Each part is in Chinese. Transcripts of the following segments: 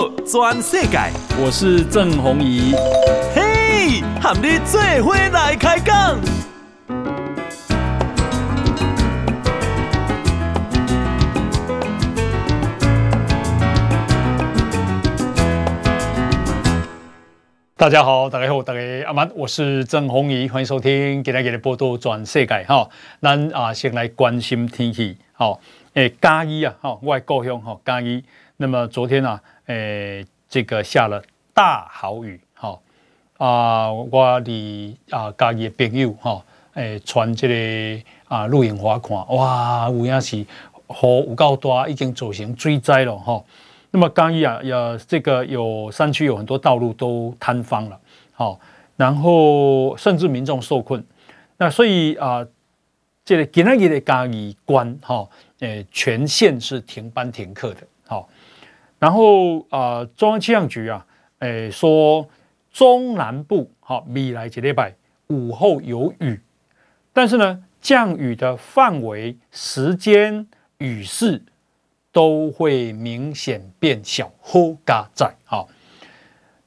道全世界，我是郑弘仪。嘿，和你做伙来开讲。大家好，大家好，大家阿曼，我是郑弘仪，欢迎收听今天给你报道全世界哈。咱啊，先来关心天气，好，诶，嘉义啊，哈，我的故乡哈，嘉义。那么昨天啊，诶，这个下了大豪雨，哈，啊，我的啊家己的朋友哈，诶，传这个啊录影画看，哇，有影是雨有够大，已经造成水灾了，哈。那么刚一啊，有这个有山区有很多道路都坍方了，好，然后甚至民众受困。那所以啊，这个今天的嘉义关哈，诶，全线是停班停课的，然后啊，中央气象局啊，诶说中南部好未来几礼拜午后有雨，但是呢，降雨的范围、时间、雨势。都会明显变小，好加在好。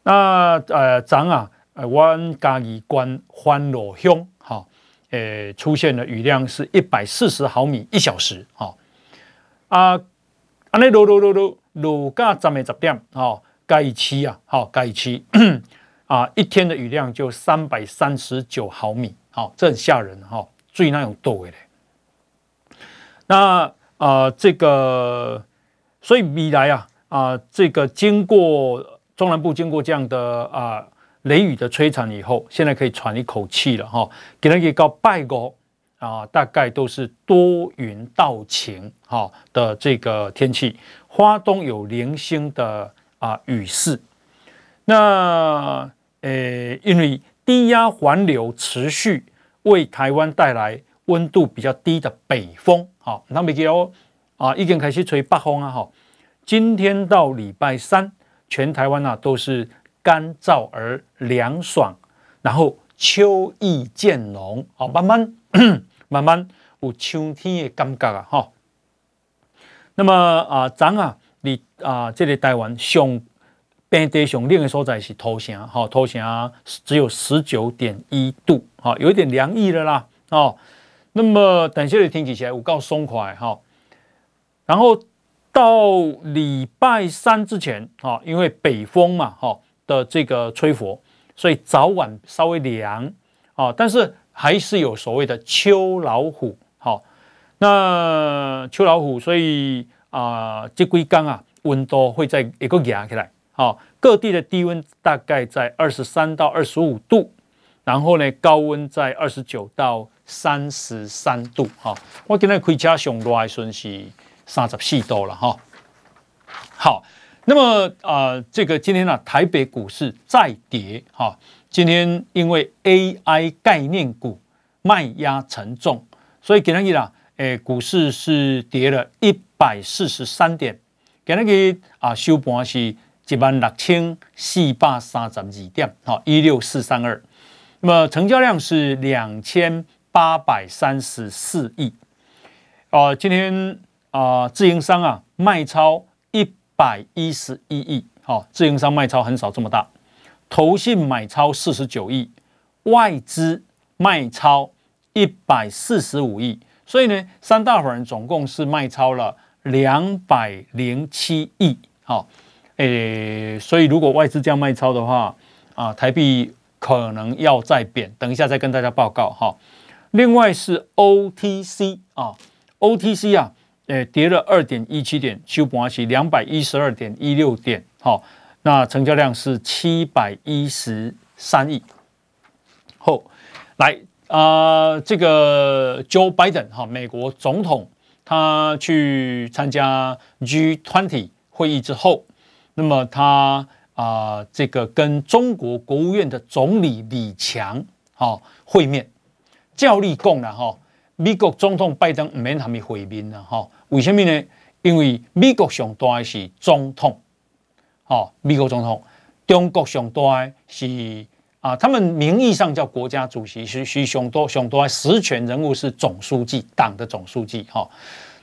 那呃，咱啊，呃，湾嘉义关欢乐乡哈，呃，出现的雨量是一百四十毫米一小时，哈啊，安尼落落落落落加十点十点，哈，嘉义区啊，好，嘉义区啊，一天的雨量就三百三十九毫米，好，这很吓人哈，注意那种多的。那啊、呃，这个，所以未来啊，啊、呃，这个经过中南部经过这样的啊、呃、雷雨的摧残以后，现在可以喘一口气了哈。给人一个拜个啊，大概都是多云到晴哈的这个天气，花东有零星的啊、雨势。那呃，因为低压环流持续为台湾带来温度比较低的北风。好，那没有啊，已经开始吹北风啊！哈，今天到礼拜三，全台湾啊都是干燥而凉爽，然后秋意渐浓，好，慢慢 慢慢有秋天的感觉啊！哈，那么啊，咱啊，你啊，这里台湾上平地上冷的所在是土城，哈，土城只有十九点一度，哈，有一点凉意了啦，哦。那么等下你天气起来我够松快哈，然后到礼拜三之前啊，因为北风嘛哈的这个吹拂，所以早晚稍微凉啊，但是还是有所谓的秋老虎好，那秋老虎，所以啊这几天啊温度会再一个压起来啊，各地的低温大概在二十三到二十五度，然后呢高温在二十九到。三十三度哈，我今天开车上路的时候是三十四度了哈。好，那么啊、呃，这个今天呢、啊，台北股市再跌哈。今天因为 AI 概念股卖压沉重，所以今天呢，诶，股市是跌了一百四十三点。今天啊，收盘是一万六千四百三十二点，好，一六四三二。那么成交量是两千。八百三十四亿，啊，今天啊，自营商啊卖超一百一十一亿，好，自营商卖超很少这么大，投信买超四十九亿，外资卖超一百四十五亿，所以呢，三大法人总共是卖超了两百零七亿，好，诶，所以如果外资这样卖超的话，啊，台币可能要再贬，等一下再跟大家报告哈。另外是 OTC 啊，OTC 啊，诶，跌了二点一七点，收盘是两百一十二点一六点，好，那成交量是七百一十三亿。后来啊，这个 Joe Biden 哈，美国总统，他去参加 G20 会议之后，那么他啊，这个跟中国国务院的总理李强哈会面。照理讲啦，哈，美国总统拜登唔免他们会面啦，哈，为什么呢？因为美国上大的是总统，哈，美国总统，中国上大的是啊，他们名义上叫国家主席，是是雄多雄多实权人物是总书记，党的总书记，哈。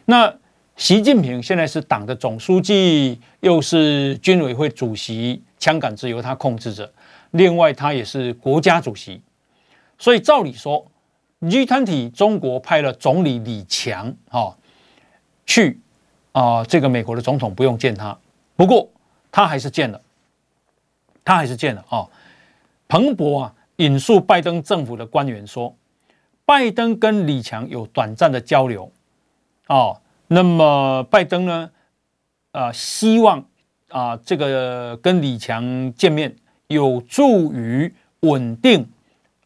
那习近平现在是党的总书记，又是军委会主席，枪杆子由他控制着。另外，他也是国家主席，所以照理说，G20 中国派了总理李强哈去啊，这个美国的总统不用见他，不过他还是见了，他还是见了啊。彭博啊引述拜登政府的官员说，拜登跟李强有短暂的交流哦，那么拜登呢，啊希望啊这个跟李强见面。有助于稳定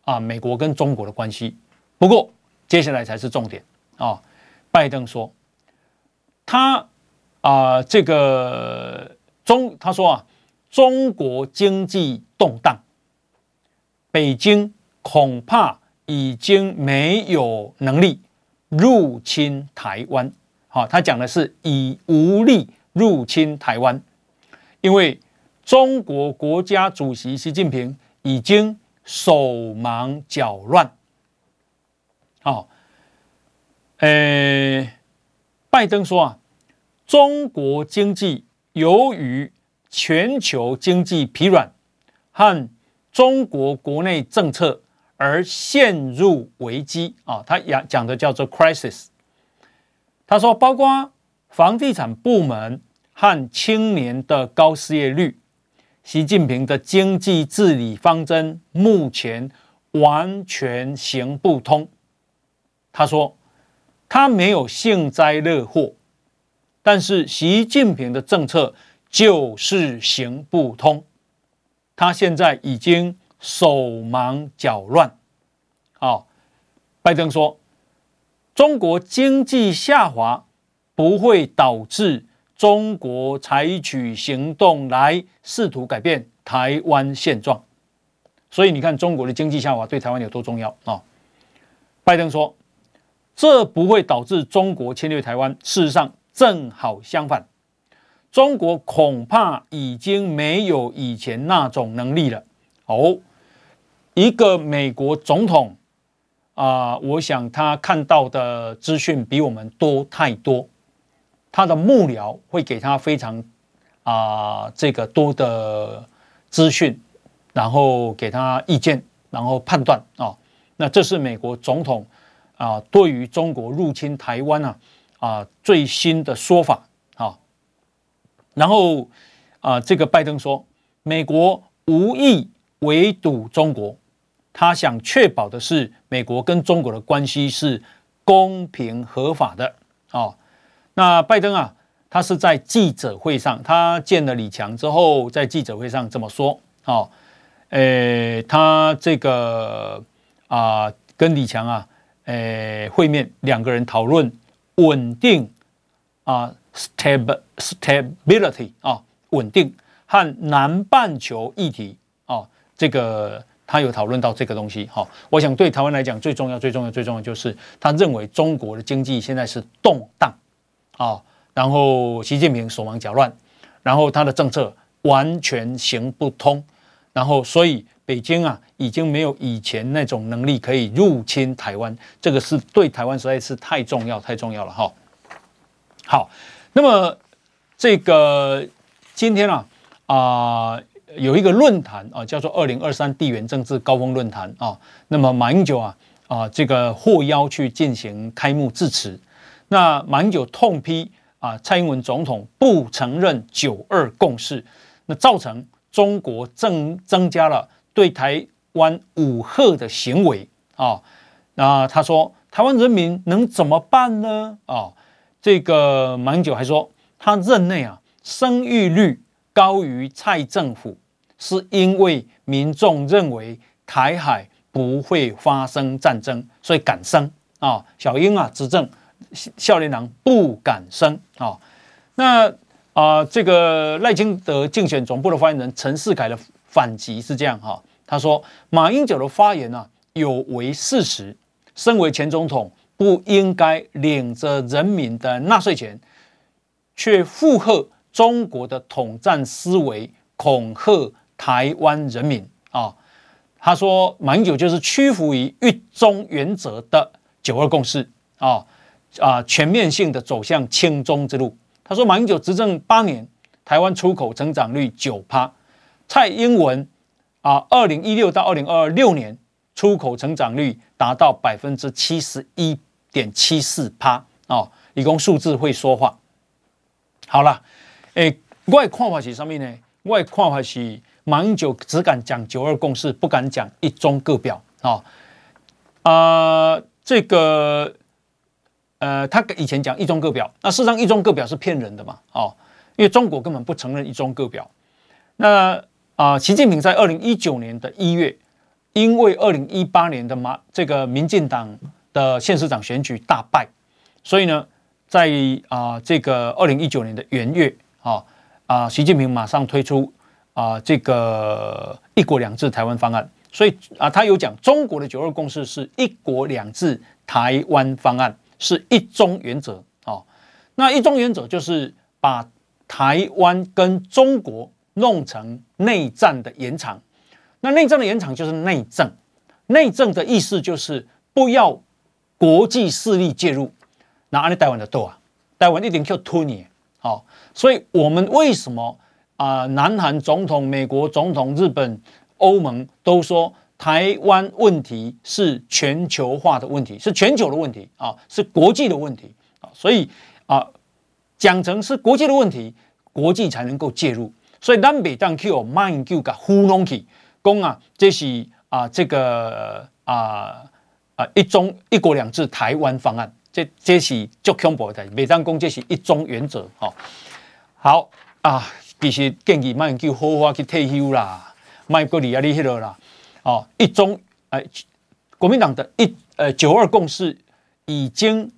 啊美国跟中国的关系。不过接下来才是重点啊！拜登说他啊这个中他说啊中国经济动荡，北京恐怕已经没有能力入侵台湾。好，他讲的是已无力入侵台湾，因为。中国国家主席习近平已经手忙脚乱。好，呃，拜登说啊，中国经济由于全球经济疲软和中国国内政策而陷入危机啊。他讲讲的叫做 crisis。他说，包括房地产部门和青年的高失业率。习近平的经济治理方针目前完全行不通。他说：“他没有幸灾乐祸，但是习近平的政策就是行不通。他现在已经手忙脚乱。”好，拜登说：“中国经济下滑不会导致。”中国采取行动来试图改变台湾现状，所以你看中国的经济下滑对台湾有多重要啊、哦？拜登说，这不会导致中国侵略台湾，事实上正好相反，中国恐怕已经没有以前那种能力了。哦，一个美国总统啊、我想他看到的资讯比我们多太多。他的幕僚会给他非常啊、呃、这个多的资讯，然后给他意见，然后判断啊、哦。那这是美国总统啊、呃、对于中国入侵台湾啊啊、最新的说法、然后啊、呃，这个拜登说，美国无意围堵中国，他想确保的是美国跟中国的关系是公平合法的。哦那拜登啊，他是在记者会上，他见了李强之后，在记者会上这么说：哦，诶，他这个啊，跟李强啊，诶，会面，两个人讨论稳定啊，stab stability 啊，稳定和南半球议题啊，这个他有讨论到这个东西。哈，我想对台湾来讲，最重要、最重要、最重要就是他认为中国的经济现在是动荡。啊、然后习近平手忙脚乱，然后他的政策完全行不通，然后所以北京啊已经没有以前那种能力可以入侵台湾，这个是对台湾实在是太重要太重要了哈、好，那么这个今天啊啊、有一个论坛啊叫做二零二三地缘政治高峰论坛啊，那么马英九啊啊、这个获邀去进行开幕致辞。那马英九痛批啊，蔡英文总统不承认九二共识，那造成中国增增加了对台湾武吓的行为啊。那他说，台湾人民能怎么办呢？啊，这个马英九还说，他任内啊，生育率高于蔡政府，是因为民众认为台海不会发生战争，所以敢生啊。小英啊，执政。少年郎不敢生啊！那啊、呃，这个赖清德竞选总部的发言人陈世凯的反击是这样哈，他说马英九的发言啊有违事实，身为前总统不应该领着人民的纳税钱，却附和中国的统战思维，恐吓台湾人民啊！他说马英九就是屈服于一中原则的九二共识啊！啊全面性的走向亲中之路。他说，马英九执政八年，台湾出口成长率九趴，蔡英文啊，二零一六到二零二六年出口成长率达到百分之七十一点七四趴哦，一共数字会说话。好了，诶，我的看法是什么呢？我的看法是，马英九只敢讲九二共识，不敢讲一中各表啊。啊、呃，这个，呃，他以前讲一中各表，那事实上一中各表是骗人的嘛？哦，因为中国根本不承认一中各表。那啊、呃，习近平在二零一九年的一月，因为二零一八年的马这个民进党的县市长选举大败，所以呢，在啊、呃、这个二零一九年的元月，啊、啊，习近平马上推出啊、呃、这个一国两制台湾方案。所以啊，他有讲中国的九二共识是一国两制台湾方案，是一中原则啊。那一中原则就是把台湾跟中国弄成内战的延长。那内政的延长就是内政，内政的意思就是不要国际势力介入。那安尼台湾的多啊，台湾一定要吞你。好，所以我们为什么啊？南韩总统、美国总统、日本。欧盟都说台湾问题是全球化的问题，是全球的问题啊，是国际的问题啊，所以啊，讲成是国际的问题，国际才能够介入。所以南北当 Q 马英九个糊弄起，讲啊，这是啊这个啊啊一中一国两制台湾方案，这这是足恐怖的。每当讲这是一中原则，好，好啊，其实建议马英九好好去退休啦。麦格里亚利希勒啦，哦，一中，呃，国民党的一呃九二共识已经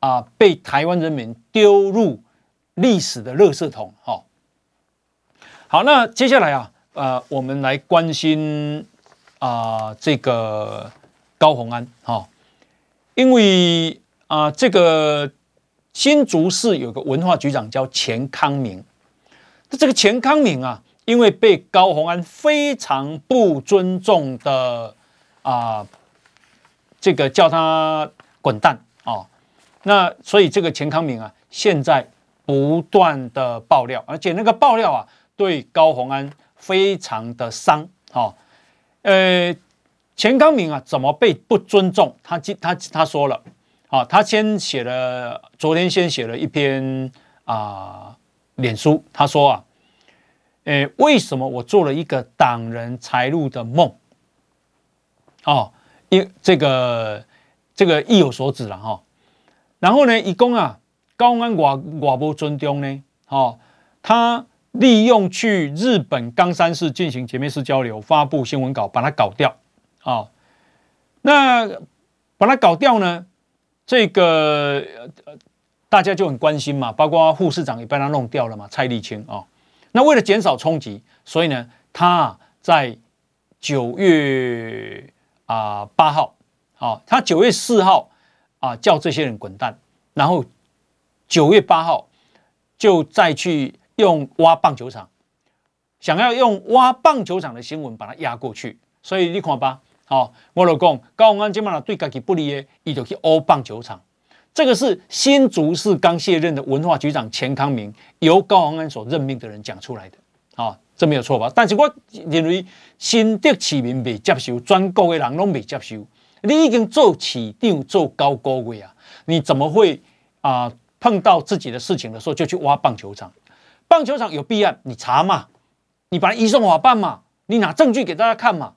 啊、被台湾人民丢入历史的垃圾桶，哈、哦。好，那接下来啊，呃，我们来关心啊、呃、这个高虹安，哈、因为啊、呃、这个新竹市有个文化局长叫钱康明，那这个钱康明啊。因为被高虹安非常不尊重的啊、呃，这个叫他滚蛋啊、那所以这个钱康明啊，现在不断的爆料，而且那个爆料啊，对高虹安非常的伤、哦。呃，钱康明啊，怎么被不尊重？他他他说了啊，他先写了，昨天先写了一篇啊，脸书，他说啊。呃，为什么我做了一个挡人财路的梦？哦，因这个这个意有所指了哈、哦。然后呢，一共啊，高安我我不尊重呢。哦，他利用去日本冈山市进行姐妹市交流，发布新闻稿，把它搞掉。哦，那把它搞掉呢？这个大家就很关心嘛，包括护士长也被他弄掉了嘛，蔡丽清啊。那为了减少冲击，所以呢，他在九月啊八号，啊，他九月四号啊叫这些人滚蛋，然后九月八号就再去用挖棒球场，想要用挖棒球场的新闻把它压过去，所以你看吧，好，我老公高虹安今嘛对自己不利的，伊就去挖棒球场。这个是新竹市刚卸任的文化局长钱康明由高虹安所任命的人讲出来的，啊，这没有错吧？但是我认为新竹市民未接受，全国的人都未接受。你已经做市长做高高位啊，你怎么会啊碰到自己的事情的时候就去挖棒球场？棒球场有弊案，你查嘛？你把它移送法办嘛？你拿证据给大家看嘛？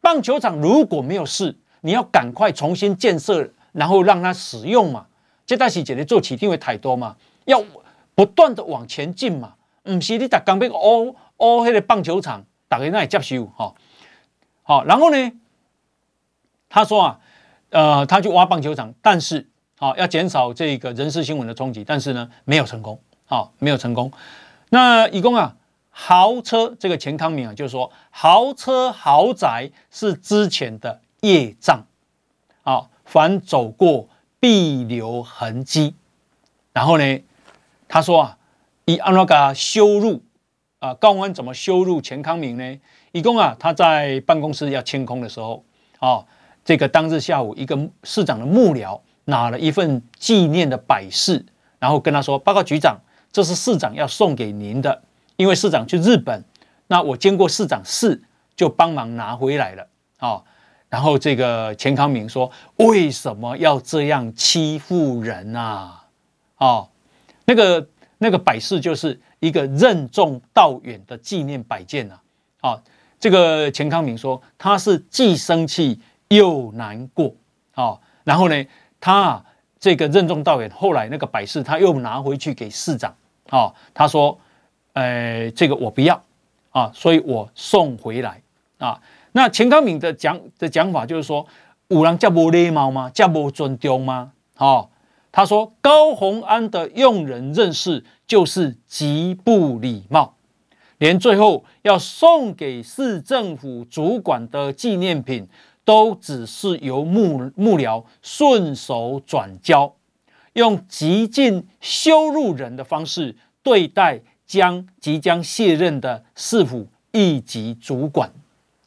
棒球场如果没有事，你要赶快重新建设。然后让他使用嘛，这但是觉得做起定位太多嘛，要不断的往前进嘛，不是你打刚被哦哦那个棒球场打给那里接受哈，好，然后呢，他说啊，呃，他去挖棒球场，但是啊，要减少这个人事新闻的冲击，但是呢，没有成功，啊，没有成功。那一共啊，豪车这个钱康明啊，就是说豪车豪宅是之前的业障，啊。凡走过必留痕迹，然后呢，他说啊，以安那个羞辱啊，高虹安怎么羞辱钱康明呢？一共啊，他在办公室要清空的时候，啊，这个当日下午，一个市长的幕僚拿了一份纪念的摆饰，然后跟他说：“报告局长，这是市长要送给您的，因为市长去日本，那我经过市长室就帮忙拿回来了。”啊，然后这个钱康明说：“为什么要这样欺负人啊？”啊，那个那个摆饰就是一个任重道远的纪念摆件啊。啊，这个钱康明说他是既生气又难过。啊，然后呢，他这个任重道远，后来那个摆饰他又拿回去给市长。啊，他说：“呃，这个我不要啊，所以我送回来啊。”那钱康敏的讲的讲法就是说，有人这么礼貌吗？这么尊重吗？哦，他说高虹安的用人认识就是极不礼貌，连最后要送给市政府主管的纪念品，都只是由幕幕僚顺手转交，用极尽羞辱人的方式对待将即将卸任的市府一级主管。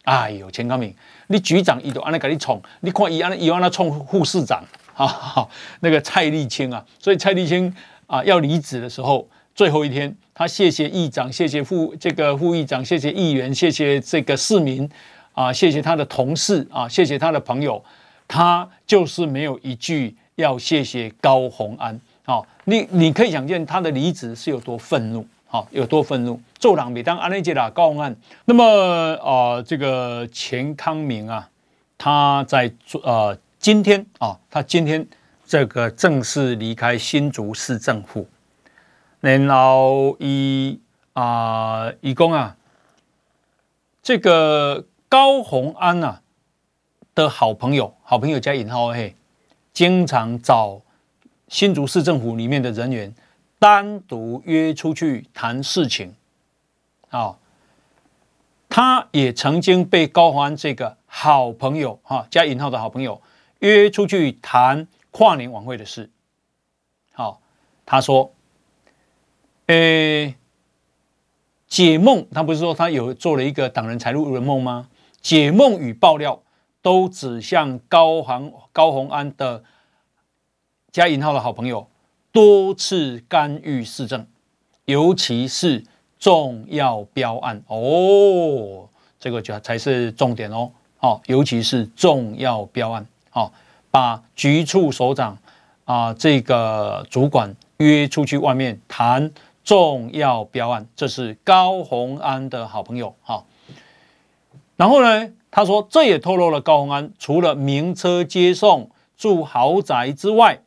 哎呦，钱康明，你局长伊都安尼给你宠，你看伊安尼伊安那宠副市长 啊，那个蔡立青啊，所以蔡立青啊要离职的时候，最后一天，他谢谢议长，谢谢副这个副议长，谢谢议员，谢谢这个市民啊，谢谢他的同事啊，谢谢他的朋友，他就是没有一句要谢谢高虹安。好，你你可以想见他的离职是有多愤怒。好，有多愤怒？做人每当安内杰拉高虹安，那么啊、呃，这个钱康明啊，他在呃今天啊，他今天这个正式离开新竹市政府，然后以啊，以公啊，这个高虹安啊的好朋友，好朋友加引号嘿，经常找新竹市政府里面的人员。单独约出去谈事情，啊，他也曾经被高欢这个好朋友哈加引号的好朋友约出去谈跨年晚会的事。好，他说：“诶，解梦，他不是说他有做了一个党人财路的梦吗？解梦与爆料都指向高虹高虹安的加引号的好朋友。”多次干预市政，尤其是重要标案哦，这个就才是重点哦。好，尤其是重要标案，好，把局处首长啊这个主管约出去外面谈重要标案，这是高虹安的好朋友。好，然后呢，他说这也透露了高虹安除了名车接送、住豪宅之外。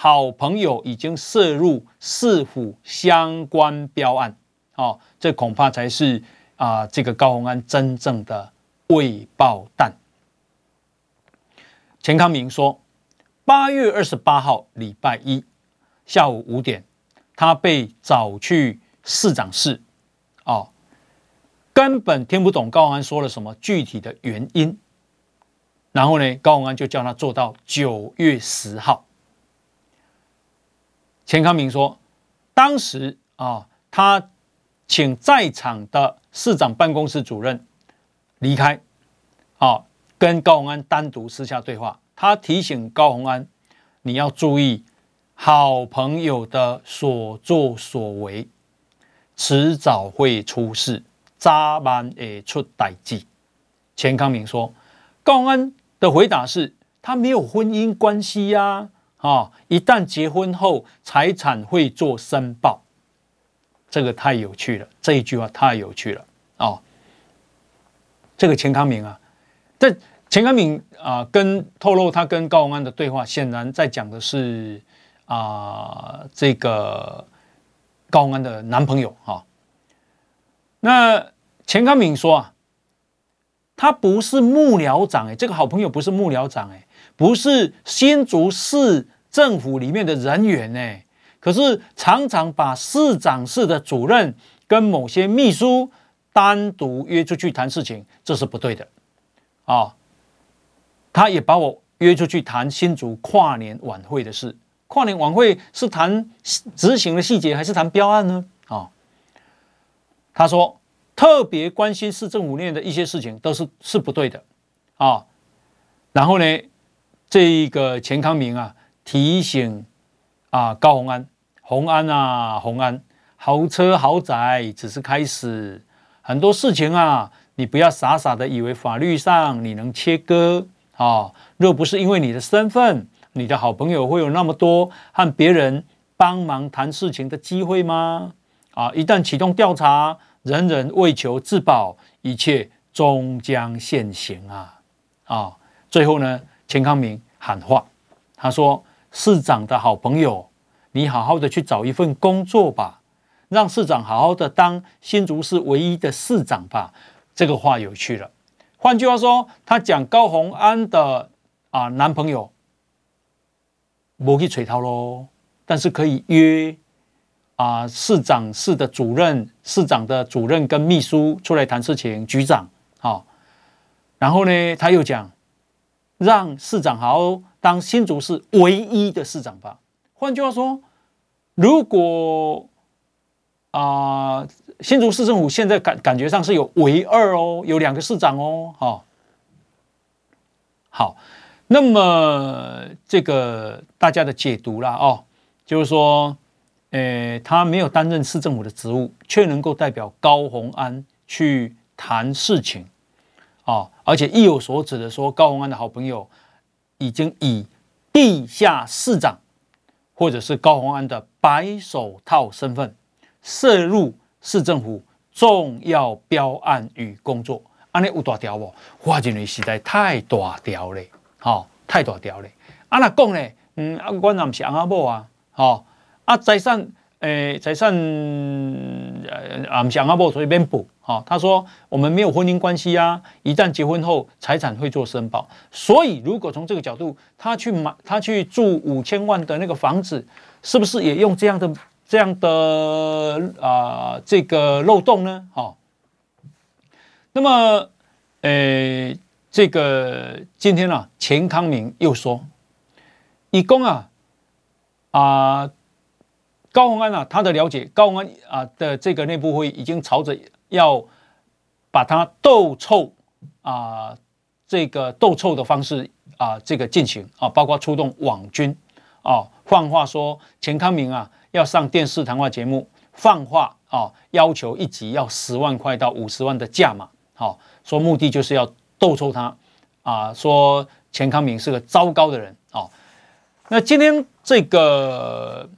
好朋友已经涉入市府相关标案，哦，这恐怕才是啊，这个高虹安真正的未爆弹。钱康明说，八月二十八号礼拜一下午五点，他被找去市长室，根本听不懂高虹安说了什么具体的原因。然后呢，高虹安就叫他做到九月十号。钱康明说：“当时啊，他请在场的市长办公室主任离开，啊，跟高虹安单独私下对话。他提醒高宏安，你要注意好朋友的所作所为，迟早会出事，早晚会出代志。”钱康明说：“高安的回答是，他没有婚姻关系呀、啊。”！一旦结婚后，财产会做申报，这个太有趣了。这一句话太有趣了啊！这个钱康明啊，这钱康明啊，跟透露他跟高安的对话，显然在讲的是啊，这个高安的男朋友哈。那钱康敏说啊，他不是幕僚长哎，这个好朋友不是幕僚长哎。不是新竹市政府里面的人员呢，可是常常把市长室的主任跟某些秘书单独约出去谈事情，这是不对的啊。他也把我约出去谈新竹跨年晚会的事，跨年晚会是谈执行的细节还是谈标案呢？他说特别关心市政府内的一些事情都是是不对的啊。然后呢？这个钱康明啊提醒啊高洪安，虹安啊虹安，豪车豪宅只是开始，很多事情啊，你不要傻傻的以为法律上你能切割啊，若不是因为你的身份，你的好朋友会有那么多和别人帮忙谈事情的机会吗？啊，一旦启动调查，人人为求自保，一切终将现形啊！啊，最后呢，钱康明喊话，他说：“市长的好朋友，你好好的去找一份工作吧，让市长好好的当新竹市唯一的市长吧。”这个话有趣了。换句话说，他讲高虹安的啊男朋友，不去吹涛喽，但是可以约。啊，市长室的主任、市长的主任跟秘书出来谈事情，局长好，然后呢，他又讲，让市长好好当新竹市唯一的市长吧。换句话说，如果啊，新竹市政府现在感感觉上是有唯二哦，有两个市长哦，好，好，那么这个大家的解读啦哦，就是说。诶，他没有担任市政府的职务，却能够代表高虹安去谈事情，啊，而且意有所指的说，高虹安的好朋友已经以地下市长或者是高虹安的白手套身份涉入市政府重要标案与工作，安尼有大条不？我认为实在太大条了，好，太大条了。啊，那讲呢？嗯，啊，我那不是阿某啊，好。啊，财产，诶、欸，财产，呃，啊，想阿伯随便补，哈，他说我们没有婚姻关系啊，一旦结婚后，财产会做申报，所以如果从这个角度，他去买，他去住五千万的那个房子，是不是也用这样的这样的啊、呃、这个漏洞呢？哈，那么，诶、欸，这个今天啊，钱康明又说，以公啊，啊、高虹安啊，他的了解，高虹安啊的这个内部会已经朝着要把他斗臭啊，这个斗臭的方式啊，这个进行啊，包括出动网军啊，放话说钱康明啊要上电视谈话节目，放话啊，要求一集要十万块到五十万的价码，好，说目的就是要斗臭他啊，说钱康明是个糟糕的人啊。那今天这个。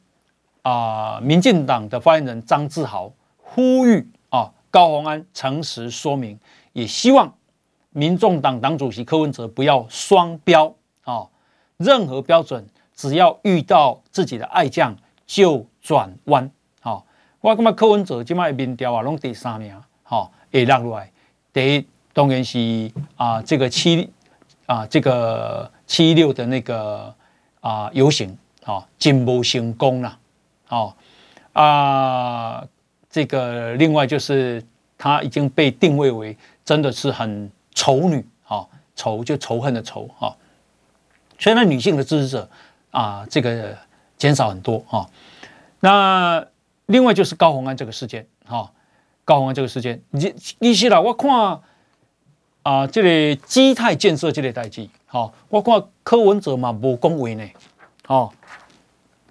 啊、民进党的发言人张志豪呼吁啊，高虹安诚实说明，也希望民众党党主席柯文哲不要双标啊，任何标准只要遇到自己的爱将就转弯啊。我感觉柯文哲今麦民调啊，拢第三名，好，会落落来。第一当然是啊，这个七啊，这个七六的那个啊游行啊，真无成功啦。哦啊，这个另外就是她已经被定位为真的是很仇女，哈，仇就仇恨的仇，哈。虽然女性的支持者啊，这个减少很多，哈。那另外就是高虹安这个事件，哈，高虹安这个事件，你你是啦，我看啊，这个基泰建设这类代志，哈，我看柯文哲嘛无讲话呢，哦。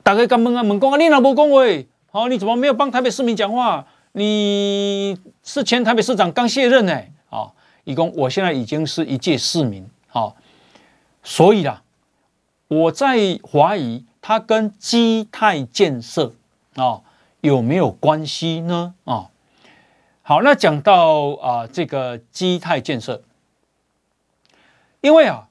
大家敢问啊？问讲啊？你哪无讲话？好，你怎么没有帮台北市民讲话？你是前台北市长刚卸任呢？啊，一共我现在已经是一届市民，好，所以啦，我在怀疑他跟基泰建设啊有没有关系呢？啊，好，那讲到啊这个基泰建设，因为啊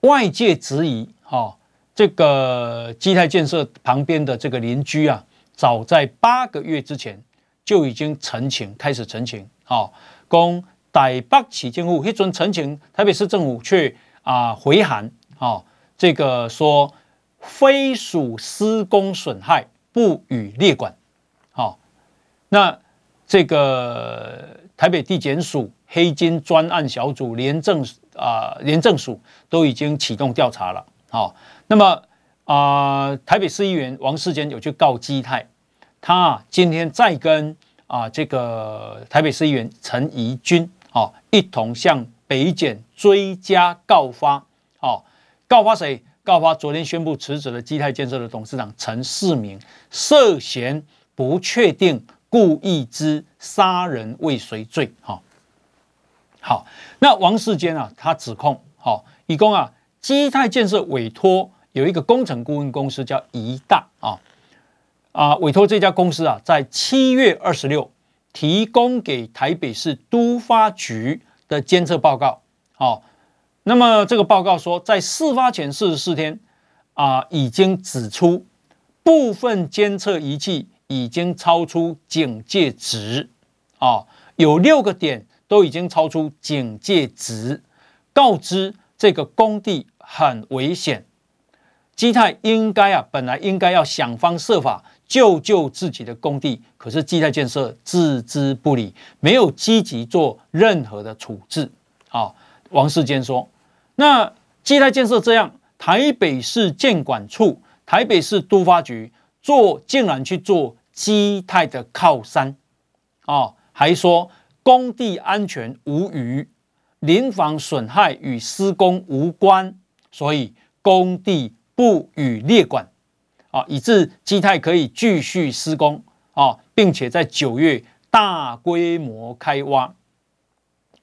外界质疑，哈。这个基泰建设旁边的这个邻居啊，早在八个月之前就已经陈情，开始陈情，好，供台北市政府，一准陈情，台北市政府却啊回函，啊，这个说非属施工损害，不予列管，好，那这个台北地检署黑金专案小组廉政啊廉政署都已经启动调查了，好。那么啊、台北市议员王世坚有去告基泰，他今天再跟啊、呃、这个台北市议员陈怡君啊一同向北检追加告发，哦，告发谁？告发昨天宣布辞职的基泰建设的董事长陈世明涉嫌不确定故意之杀人未遂罪。哈，好，那王世坚啊，他指控，好，以供啊，基泰建设委托有一个工程顾问公司叫宜大啊，啊，委托这家公司啊，在七月二十六提供给台北市都发局的监测报告，好。那么这个报告说，在事发前四十四天，啊，已经指出部分监测仪器已经超出警戒值，啊，有六个点都已经超出警戒值，告知这个工地很危险，基泰应该啊，本来应该要想方设法救救自己的工地，可是基泰建设置之不理，没有积极做任何的处置，啊，王世坚说。那基泰建设这样，台北市建管处、台北市都发局做，竟然去做基泰的靠山，哦，还说工地安全无虞，邻房损害与施工无关，所以工地不予列管，啊，以致基泰可以继续施工，啊，并且在九月大规模开挖，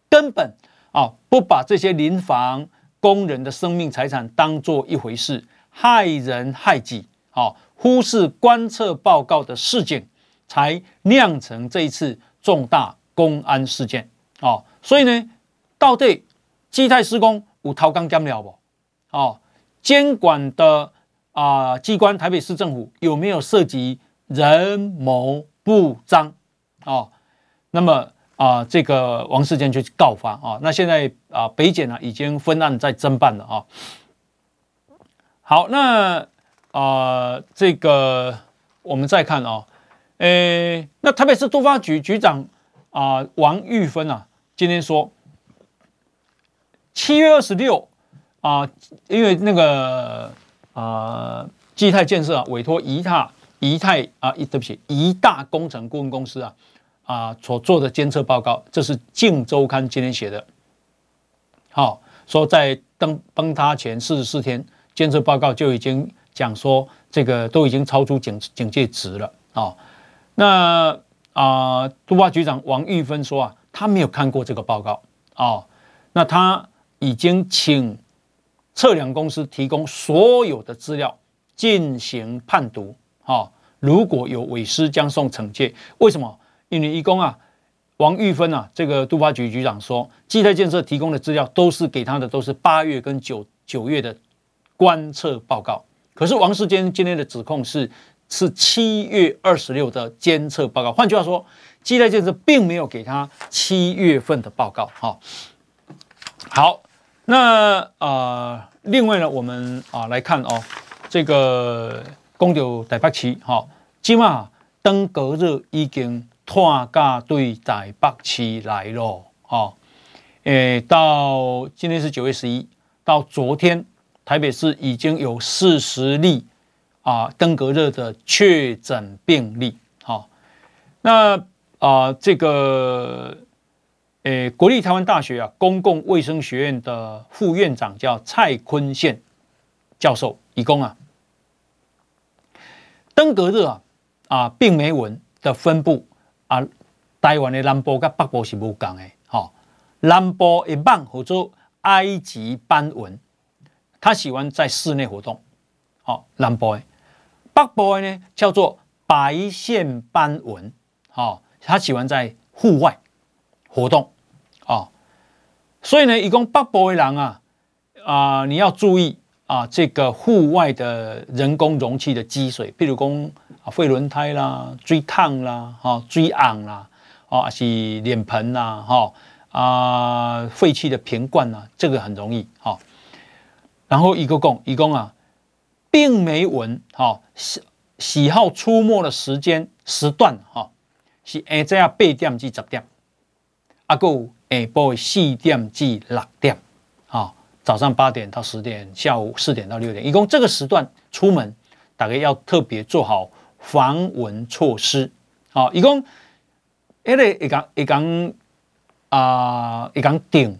根本啊不把这些邻房。工人的生命财产当做一回事，害人害己，啊忽视观测报告的事件，才酿成这一次重大公安事件。啊，所以呢，到底基泰施工有偷工减料不？哦，监管的啊、机关台北市政府有没有涉及人谋不臧？哦，那么。啊，这个王世坚就去告发啊，那现在啊，北检呢已经分案在侦办了啊。好，那啊，这个我们再看啊，诶，那台北市都发局局长啊王玉芬啊，今天说七月二十六啊，因为那个啊基泰建设啊委托宜泰宜泰啊，对不起，宜大工程顾问公司啊。啊，所做的监测报告，这是《镜周刊》今天写的。好，说在登崩塌前四十四天，监测报告就已经讲说，这个都已经超出警警戒值了。啊，那啊，都发局长王玉芬说啊，他没有看过这个报告。啊，那他已经请测量公司提供所有的资料进行判读。啊，如果有伪施，将送惩戒。为什么？因为一公啊，王玉芬啊，这个都发局局长说，基泰建设提供的资料都是给他的，都是八月跟九九月的观测报告。可是王世坚今天的指控是是七月二十六的监测报告。换句话说，基泰建设并没有给他七月份的报告。哈，好，那啊、呃，另外呢，我们啊来看哦，这个公牛台北市哈，今晚登革热已经。拖架对台北市来了，哦，诶，到今天是九月十一，到昨天台北市已经有四十例啊登革热的确诊病例，好，那啊这个诶国立台湾大学啊公共卫生学院的副院长叫蔡坤宪教授，以供啊登革热啊啊病媒蚊的分布。啊，台湾的南部跟北部是无同的，吼。南部一般叫做埃及斑蚊，它喜欢在室内活动，好，南部的。北部的呢叫做白线斑蚊，好，它喜欢在户外活动，所以呢，一共北部的人啊，啊，你要注意啊，这个户外的人工容器的积水，譬如讲。啊，废轮胎啦，追烫啦，哈，追昂啦，啊，是脸盆呐，哈，啊，废弃的瓶罐呐，这个很容易，哈。然后一个共，一共啊，病媒蚊，哈，喜喜好出没的时间时段，哈，是下昼啊八点至十点，啊，个下晡四点至六点，啊，早上八点到十点，下午四点到六点，一共这个时段出门，大概要特别做好。防蚊措施，好，一共，一个一讲一讲啊，一讲顶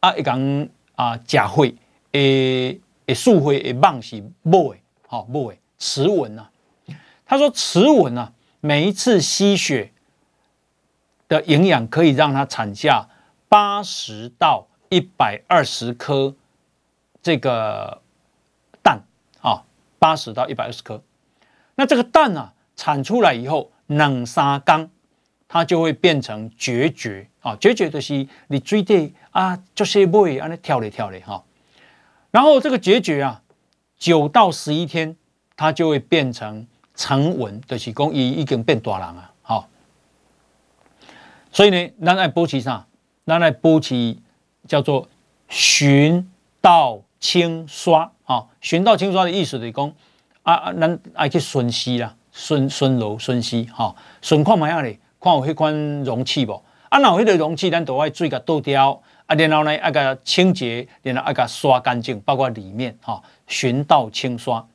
啊，一讲啊，假会诶诶，树灰诶，棒是不诶，好不诶，雌蚊呐。他说雌蚊呐，每一次吸血的营养可以让它产下八十到一百二十颗这个蛋啊，八十到一百二十颗。那这个蛋啊，产出来以后，两三缸，它就会变成孑孓啊，孑孓就是你追的啊，就是尾安尼跳嘞跳嘞哈。然后这个孑孓啊，九到十一天，它就会变成成蚊，就是讲已已经变大人啊，所以呢，咱爱保持啥？咱爱保持叫做循道清刷啊。循道清刷的意思就是讲啊啊，咱爱去巡视啦，巡巡逻巡视哈，巡看觅咧，看有迄款容器无？啊，若有迄个容器，咱都爱水甲倒掉。啊，然后呢，爱个清洁，然后爱个刷干净，包括里面哈，循道清刷。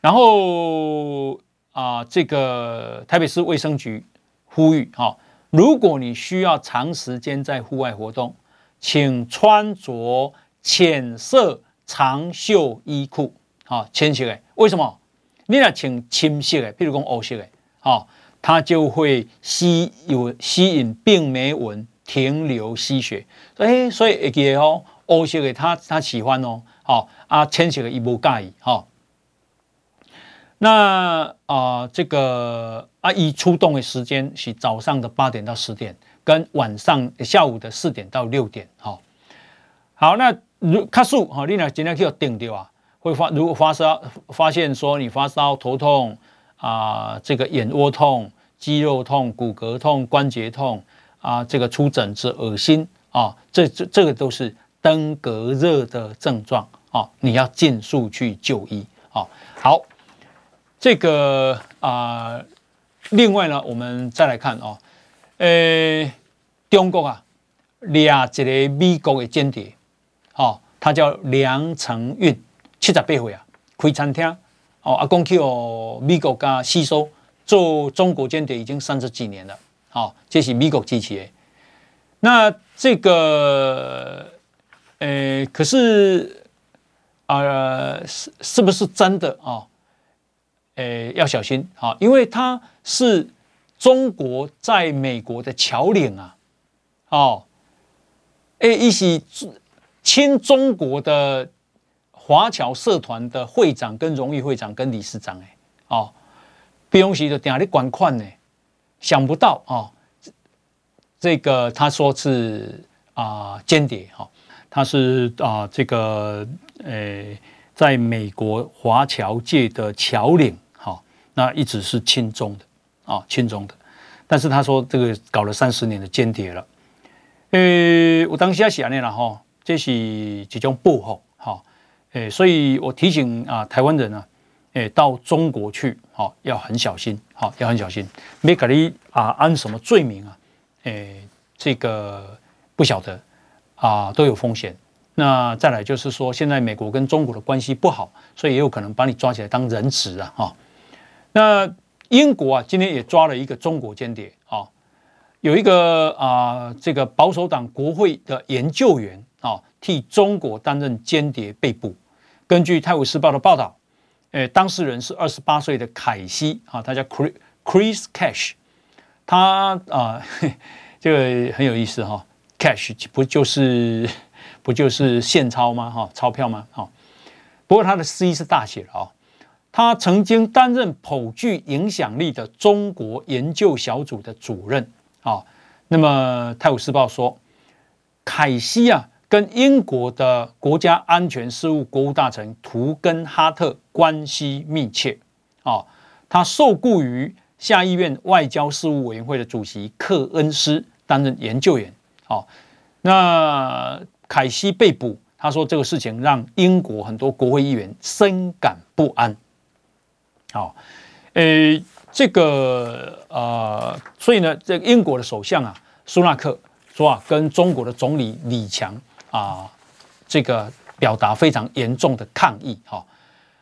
然后啊、呃，这个台北市卫生局呼吁哈，如果你需要长时间在户外活动，请穿着浅色长袖衣裤，哈，浅色的。为什么？你若穿深色的，譬如讲黑色的，哈，它就会吸有吸引病媒蚊。停留吸血，所以所以会记得哦，黑色的他他喜欢哦，好啊，浅色的伊无介意哈。那啊、呃，这个阿姨出动的时间是早上的八点到十点，跟晚上下午的四点到六点，哈。好，那如卡数哈，你若今天去定掉啊，会发如果发烧，发现说你发烧、头痛啊、呃，这个眼窝痛、肌肉痛、骨骼痛、关节痛。啊，这个出疹子、恶心啊，这这这个都是登革热的症状啊，你要尽速去就医啊。好，这个啊，另外呢，我们再来看哦，呃，中国啊，俩一个美国的间谍，哦，他叫梁成运，七十八岁啊，开餐厅哦，阿公去哦，美国加吸收做中国间谍已经三十几年了。好，这是美国机器诶。那这个，呃，可是，呃，是是不是真的啊？呃，要小心啊，因为他是中国在美国的侨领啊。哦，哎，一起亲中国的华侨社团的会长、跟荣誉会长、跟理事长诶。哦，不用说就定在管款呢。想不到啊，这个他说是啊间谍哈，他是啊这个呃，在美国华侨界的侨领，那一直是亲中的啊亲中的，但是他说这个搞了三十年的间谍了，呃，我当下想那了哈，这是一种报复哈，呃，所以我提醒啊台湾人啊。诶，到中国去，好要很小心，好要很小心。没给你啊，安什么罪名啊？诶，这个不晓得啊，都有风险。那再来就是说，现在美国跟中国的关系不好，所以也有可能把你抓起来当人质啊，哈。那英国啊，今天也抓了一个中国间谍啊，有一个啊，这个保守党国会的研究员啊，替中国担任间谍被捕。根据《泰晤士报》的报道。诶，当事人是二十八岁的凯西啊，他叫 Chris Cash，他啊，这个很有意思哈，Cash 不就是不就是现钞吗？哈，钞票吗？哈，不过他的 C 是大写的啊。他曾经担任颇具影响力的中国研究小组的主任啊。那么《泰晤士报》说，凯西啊。跟英国的国家安全事务国务大臣图根哈特关系密切啊，他受雇于下议院外交事务委员会的主席克恩斯担任研究员。好，那凯西被捕，他说这个事情让英国很多国会议员深感不安。好，诶，这个呃，所以呢，这个英国的首相啊，苏纳克说啊，跟中国的总理李强。啊，这个表达非常严重的抗议哈。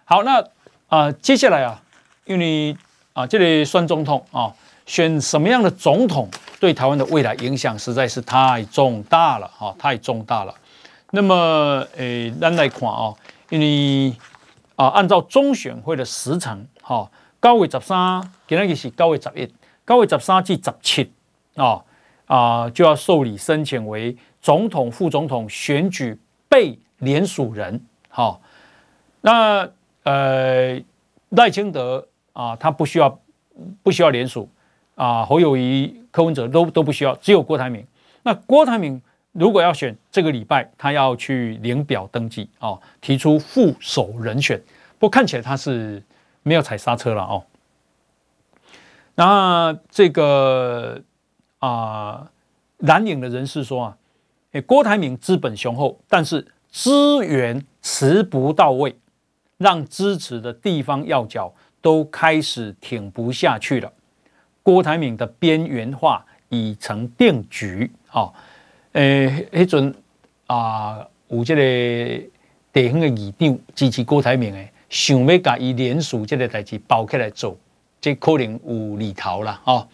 好，那啊，接下来啊，因为啊，这里选总统啊，选什么样的总统对台湾的未来影响实在是太重大了哈，太重大了。那么，诶，咱来看啊，因为啊，按照中选会的时程，哦，九月十三，今天是九月十一，九月十三至十七，啊啊，就要受理申请为总统、副总统选举被连署人，好，那呃赖清德啊，他不需要不需要连署啊，侯友谊、柯文哲都都不需要，只有郭台铭。那郭台铭。如果要选这个礼拜，他要去领表登记哦，提出副手人选。不过看起来他是没有踩刹车了哦。那这个啊，蓝营的人士说啊，诶，郭台铭资本雄厚，但是资源持不到位，让支持的地方要角都开始挺不下去了。郭台铭的边缘化已成定局啊。诶，迄阵啊，有这个地方的议长支持郭台铭诶，想要甲伊连署这个代志包起来做，这可能有利头啦哦。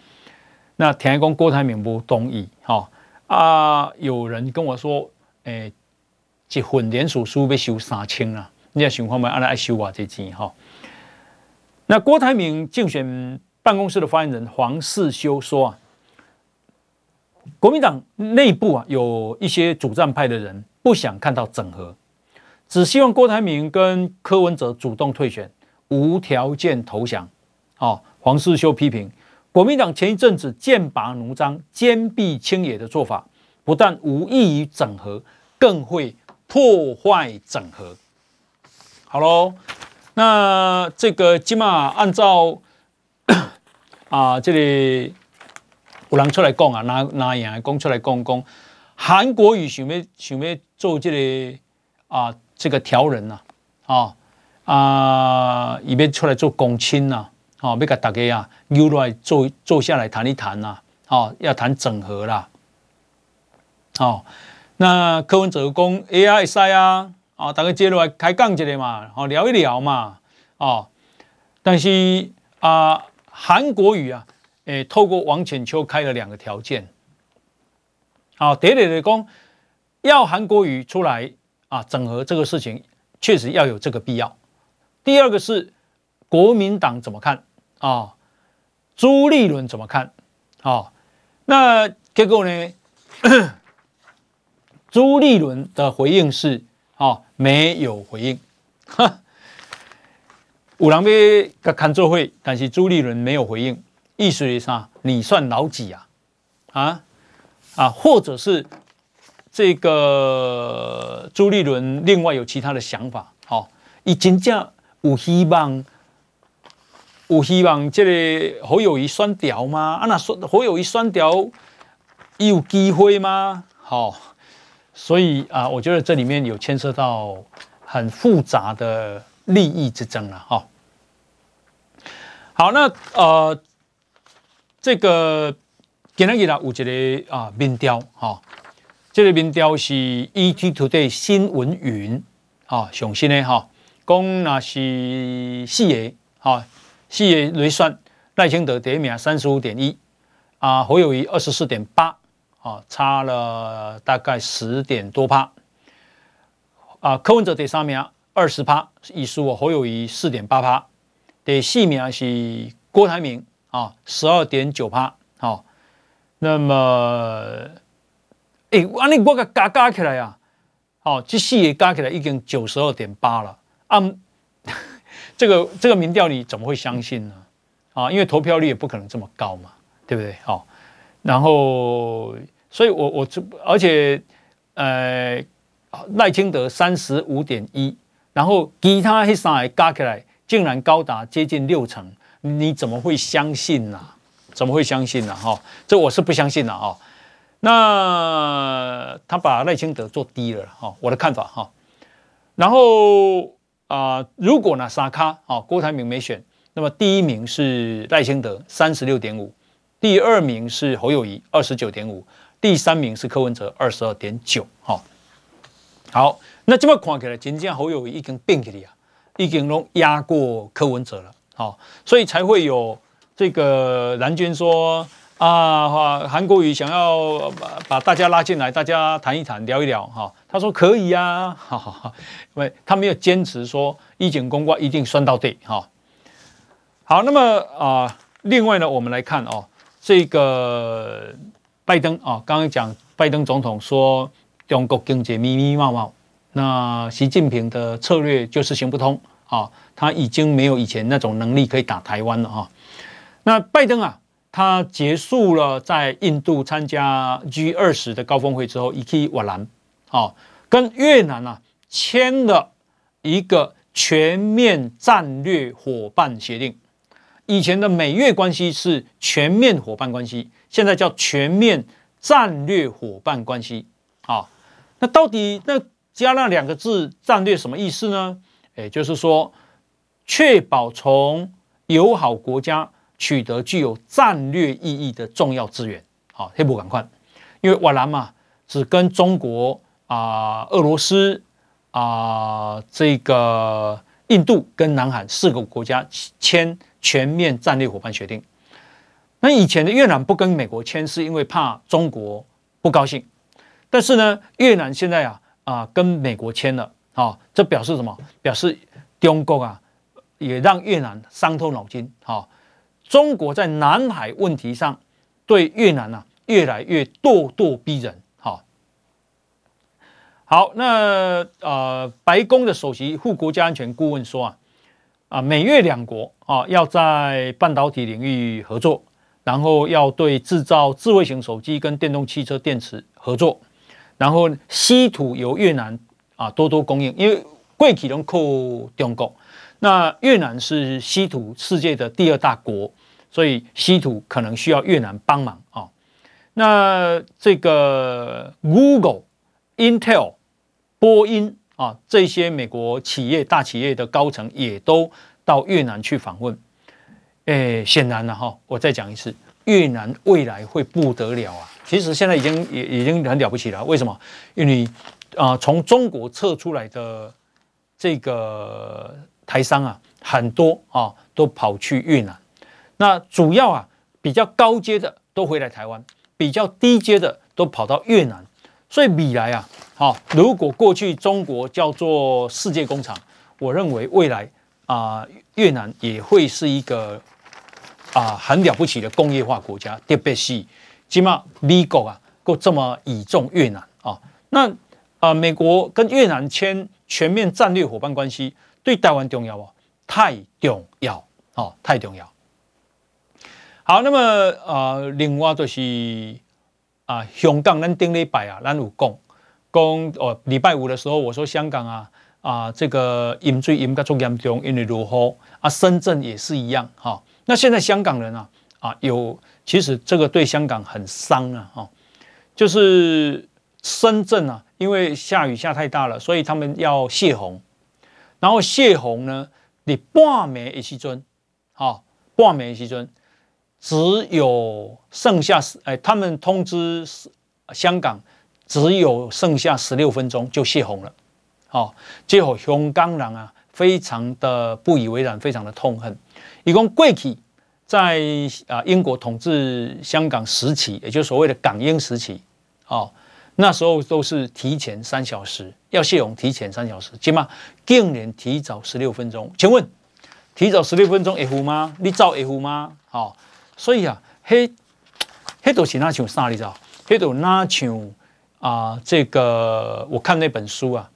那听讲郭台铭不同意哈啊，有人跟我说，诶，一份连署书要收三千啦，你要想看觅，安尼爱收偌济钱哈？那郭台铭竞选办公室的发言人黄世修说啊。国民党内部啊，有一些主战派的人不想看到整合，只希望郭台铭跟柯文哲主动退选，无条件投降。哦，黄世修批评国民党前一阵子剑拔弩张、坚壁清野的做法，不但无益于整合，更会破坏整合。好喽，那这个起码按照 啊这里。有人出来讲啊，拿拿样讲出来讲讲，韩国瑜想要想要做这个啊，这个调人呐，啊啊，伊要出来做公亲呐，啊，要甲大家啊约来坐坐下来谈一谈呐，啊，要谈整合啦，哦，那柯文哲讲 AI 赛啊，啊，大家接落来开讲一下嘛，哦，聊一聊嘛，哦，但是啊，韩国瑜啊。诶，透过王浅秋开了两个条件，好，第一来讲，要韩国瑜出来啊，整合这个事情确实要有这个必要。第二个是国民党怎么看啊？朱立伦怎么看？啊，那结果呢？朱立伦的回应是啊，没有回应。哈，有人要跟做会，但是朱立伦没有回应。意思是啥，你算老几啊？啊啊，或者是这个朱立伦另外有其他的想法？好、哦，已经这样有希望，有希望这个侯友宜选掉吗？啊，那说侯友宜选掉有机会吗？好、哦，所以啊，我觉得这里面有牵涉到很复杂的利益之争了。哈、哦，好，那呃。这个今天给他有一个啊民调哈，这个民调是 ETtoday 新闻云啊上新的哈，讲那是四个哈，四个来算赖清德第一名三十五点一啊，侯友谊二十四点八啊，差了大概十点多趴。啊，柯文哲第三名二十趴，一输侯友谊四点八趴，第四名是郭台铭。啊，十二点九趴，好，那么，哎、欸，安尼我个加加起来啊，好，这四个加起来已经九十二点八了，啊，这个这个民调你怎么会相信呢？啊，因为投票率也不可能这么高嘛，对不对？好，然后，所以我我这而且，呃，赖清德三十五点一，然后其他那三个加起来竟然高达接近六成。你怎么会相信呢？怎么会相信呢？哈，这我是不相信了啊。那他把赖清德做低了哈，我的看法哈。然后啊，如果呢沙卡啊郭台铭没选，那么第一名是赖清德三十六点五，第二名是侯友宜二十九点五，第三名是柯文哲二十二点九。哈，好，那这么看起来，真正侯友宜已经变起来啊，已经拢压过柯文哲了。好，所以才会有这个蓝军说啊，韩国瑜想要把把大家拉进来，大家谈一谈，聊一聊哈。他说可以呀，哈 哈，因为他没有坚持说一景公关一定算到底哈。好，那么啊，另外呢，我们来看哦，这个拜登啊，刚刚讲拜登总统说中国经济密密麻麻，那习近平的策略就是行不通啊，他已经没有以前那种能力可以打台湾了哈。那拜登啊。他结束了在印度参加 G 二十的高峰会之后，一去越南，啊，跟越南啊签了一个全面战略伙伴协定。以前的美越关系是全面伙伴关系，现在叫全面战略伙伴关系。啊，那到底那加那两个字“战略”什么意思呢？也就是说，确保从友好国家。取得具有战略意义的重要资源，好，黑不赶快，因为越南嘛，只跟中国啊、俄罗斯啊、这个印度跟南韩四个国家签全面战略伙伴协定。那以前的越南不跟美国签，是因为怕中国不高兴。但是呢，越南现在啊啊、跟美国签了，啊、哦，这表示什么？表示中国啊也让越南伤透脑筋，哈、哦。中国在南海问题上对越南呢、啊、越来越咄咄逼人。好，好，那呃，白宫的首席副国家安全顾问说啊，啊，美越两国啊要在半导体领域合作，然后要对制造智慧型手机跟电动汽车电池合作，然后稀土由越南啊多多供应，因为贵体能靠中国。那越南是稀土世界的第二大国，所以稀土可能需要越南帮忙啊。那这个 Google、Intel、波音啊这些美国企业大企业的高层也都到越南去访问。诶，显然了哈，我再讲一次，越南未来会不得了啊！其实现在已经也已经很了不起了。为什么？因为啊，从中国撤出来的这个。台商啊，很多啊，都跑去越南。那主要啊，比较高阶的都回来台湾，比较低阶的都跑到越南。所以未来啊，好，如果过去中国叫做世界工厂，我认为未来啊，越南也会是一个啊很了不起的工业化国家。特别是起码美国啊，够这么倚重越南啊。那啊，美国跟越南签全面战略伙伴关系。对台湾重要哦？太重要哦，太重要。好，那么呃，另外就是啊，香港咱顶礼拜啊，咱有讲讲哦，礼拜五的时候我说香港啊啊，这个饮水饮得足严重，因为如何啊，深圳也是一样哈、哦。那现在香港人啊啊有，其实这个对香港很伤啊哈、哦，就是深圳啊，因为下雨下太大了，所以他们要泄洪。然后泄洪呢，你半暝的时阵，好，半暝的时阵，只有剩下十哎，他们通知香港，只有剩下十六分钟就泄洪了，好，结果香港人啊，非常的不以为然，非常的痛恨。一共贵体在啊英国统治香港时期，也就是所谓的港英时期，哦。那时候都是提前三小时要泄洪，提前三小时，起码竟然提早十六分钟。请问，提早十六分钟会付吗？你照会付吗？好、哦，所以啊，黑黑都是那像啥？你知道？黑都那像啊，这个我看那本书啊，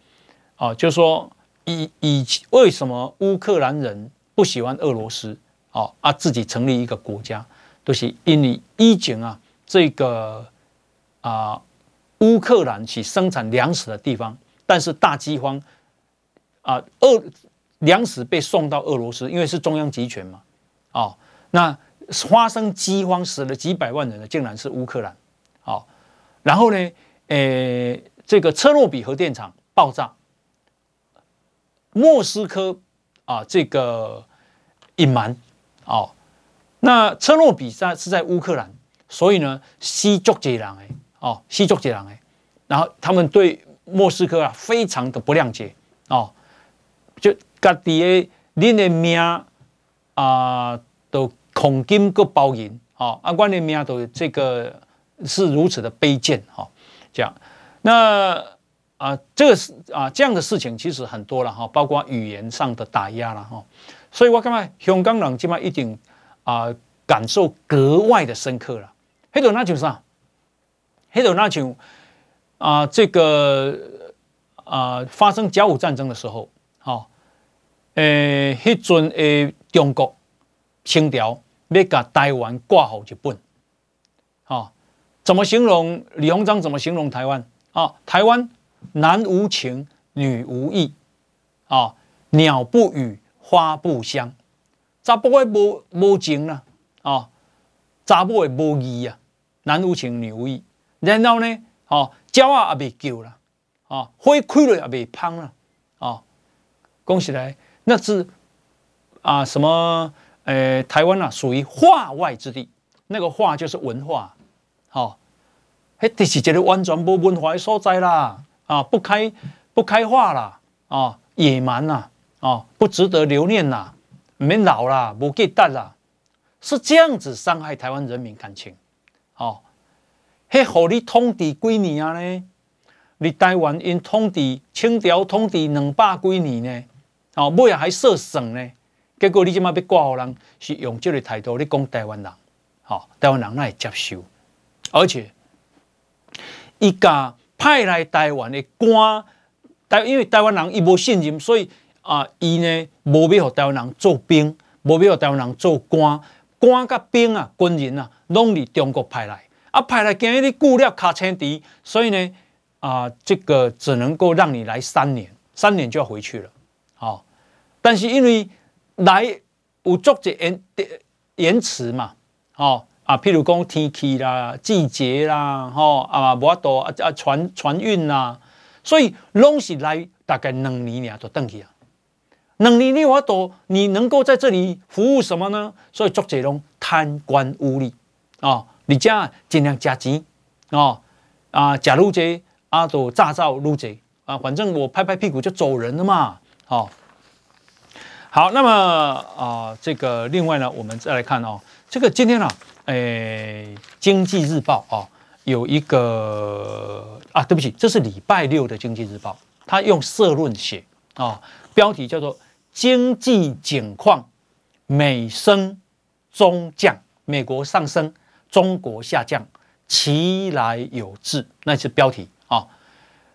啊，就说以以为什么乌克兰人不喜欢俄罗斯？啊啊，自己成立一个国家，都、就是因为以前啊，这个啊。乌克兰是生产粮食的地方，但是大饥荒啊，俄粮食被送到俄罗斯，因为是中央集权嘛，哦，那发生饥荒死了几百万人的，竟然是乌克兰，哦，然后呢，诶、呃，这个车诺比核电厂爆炸，莫斯科啊，这个隐瞒，哦，那车诺比在是在乌克兰，所以呢，西足杰人诶。哦，西足几人哎，然后他们对莫斯科啊非常的不谅解哦，就家己的恁的命啊都恐金个包银好，啊，关联名都这个是如此的卑贱，哈，这样，那啊，这个是啊，这样的事情其实很多了哈，包括语言上的打压了哈，所以我感觉香港人今嘛一定啊感受格外的深刻了。黑头那就是啥？黑头那就啊，这个啊发生甲午战争的时候，哈，诶，迄阵诶中国清朝。要甲台湾挂好日本，啊，怎么形容李鸿章？怎么形容台湾？啊，台湾男无情，女无义，啊，鸟不语，花不香，查甫诶无无情啦，啊，查某诶无义啊，男无情，女无义。然后呢，啊，鸟啊也未叫啦，啊，花开了也未芳啦，啊，讲起来那是啊什么？呃，台湾啊，属于化外之地。那个化就是文化，好、哦，嘿，这是一个完全无文化的所在啦，啊，不开不开化啦，啊，野蛮啦，啊，不值得留念啦，免老啦，不记得啦，是这样子伤害台湾人民感情，哦，嘿，互你统治几年啊呢？你台湾因统治清朝统治两百几年呢？哦，尾还设省呢？结果你即马要挂互人，是用即个态度，你讲台湾人，好，台湾人那会接受，而且伊家派来台湾的官，台因为台湾人伊无信任，所以啊，伊呢无要互台湾人做兵，无要互台湾人做官，官甲兵啊，军人啊，拢伫中国派来，啊派来今日你顾了卡青敌，所以呢啊，这个只能够让你来三年，三年就要回去了，好，但是因为。来有作者延延迟嘛？哦啊，譬如讲天气啦、季节啦，吼啊，无法度啊啊船船运啦，所以拢是来大概两年尔就转去啊。两年你话多，你能够在这里服务什么呢？所以作者拢贪官污吏啊，你家尽量加钱啊啊，假如这啊都诈造如这啊，反正我拍拍屁股就走人了嘛，好、好，那么啊、呃，这个另外呢，我们再来看哦，这个今天呢、啊，诶，《经济日报》啊，有一个啊，对不起，这是礼拜六的《经济日报》，他用社论写啊，标题叫做“经济景况，美升中降，美国上升，中国下降，其来有自”，那是标题啊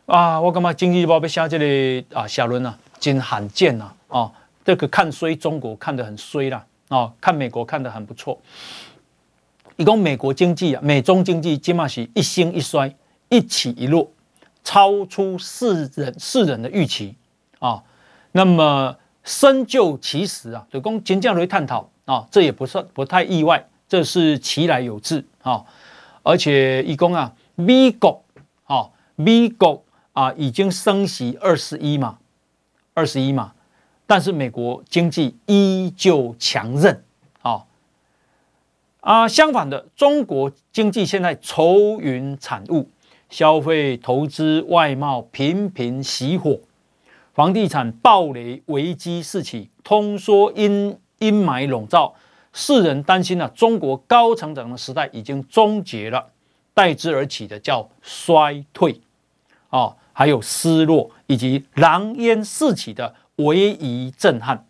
啊，我感觉《经济日报》被下这里啊，社论啊，真罕见呐啊。啊这个看衰中国看得很衰啦，啊，看美国看得很不错。一共美国经济啊，美中经济起码是一兴一衰，一起一落，超出世人世人的预期啊。那么深究其实啊，就供金匠来探讨啊，这也不算不太意外，这是其来有自啊。而且一共啊，美国啊，美国啊已经升息二十一嘛，二十一嘛。但是美国经济依旧强韧，啊啊，相反的，中国经济现在愁云惨雾，消费、投资、外贸频频熄火，房地产暴雷危机四起，通缩阴阴霾笼罩，世人担心啊，中国高成长的时代已经终结了，代之而起的叫衰退，啊，还有失落以及狼烟四起的。唯一震撼，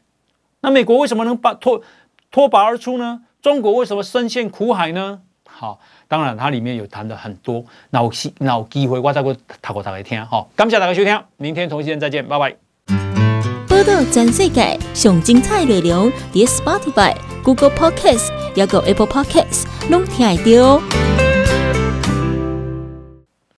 那美国为什么能把脱脱颖而出呢？中国为什么深陷苦海呢？好，当然它里面有谈的很多，那有那有机会我再给大家大家听。好，感谢大家收听，明天同一时间再见，拜拜。各全世界上精彩内容，伫 Spotify、Google Podcasts，还有 Apple Podcasts，拢听得到。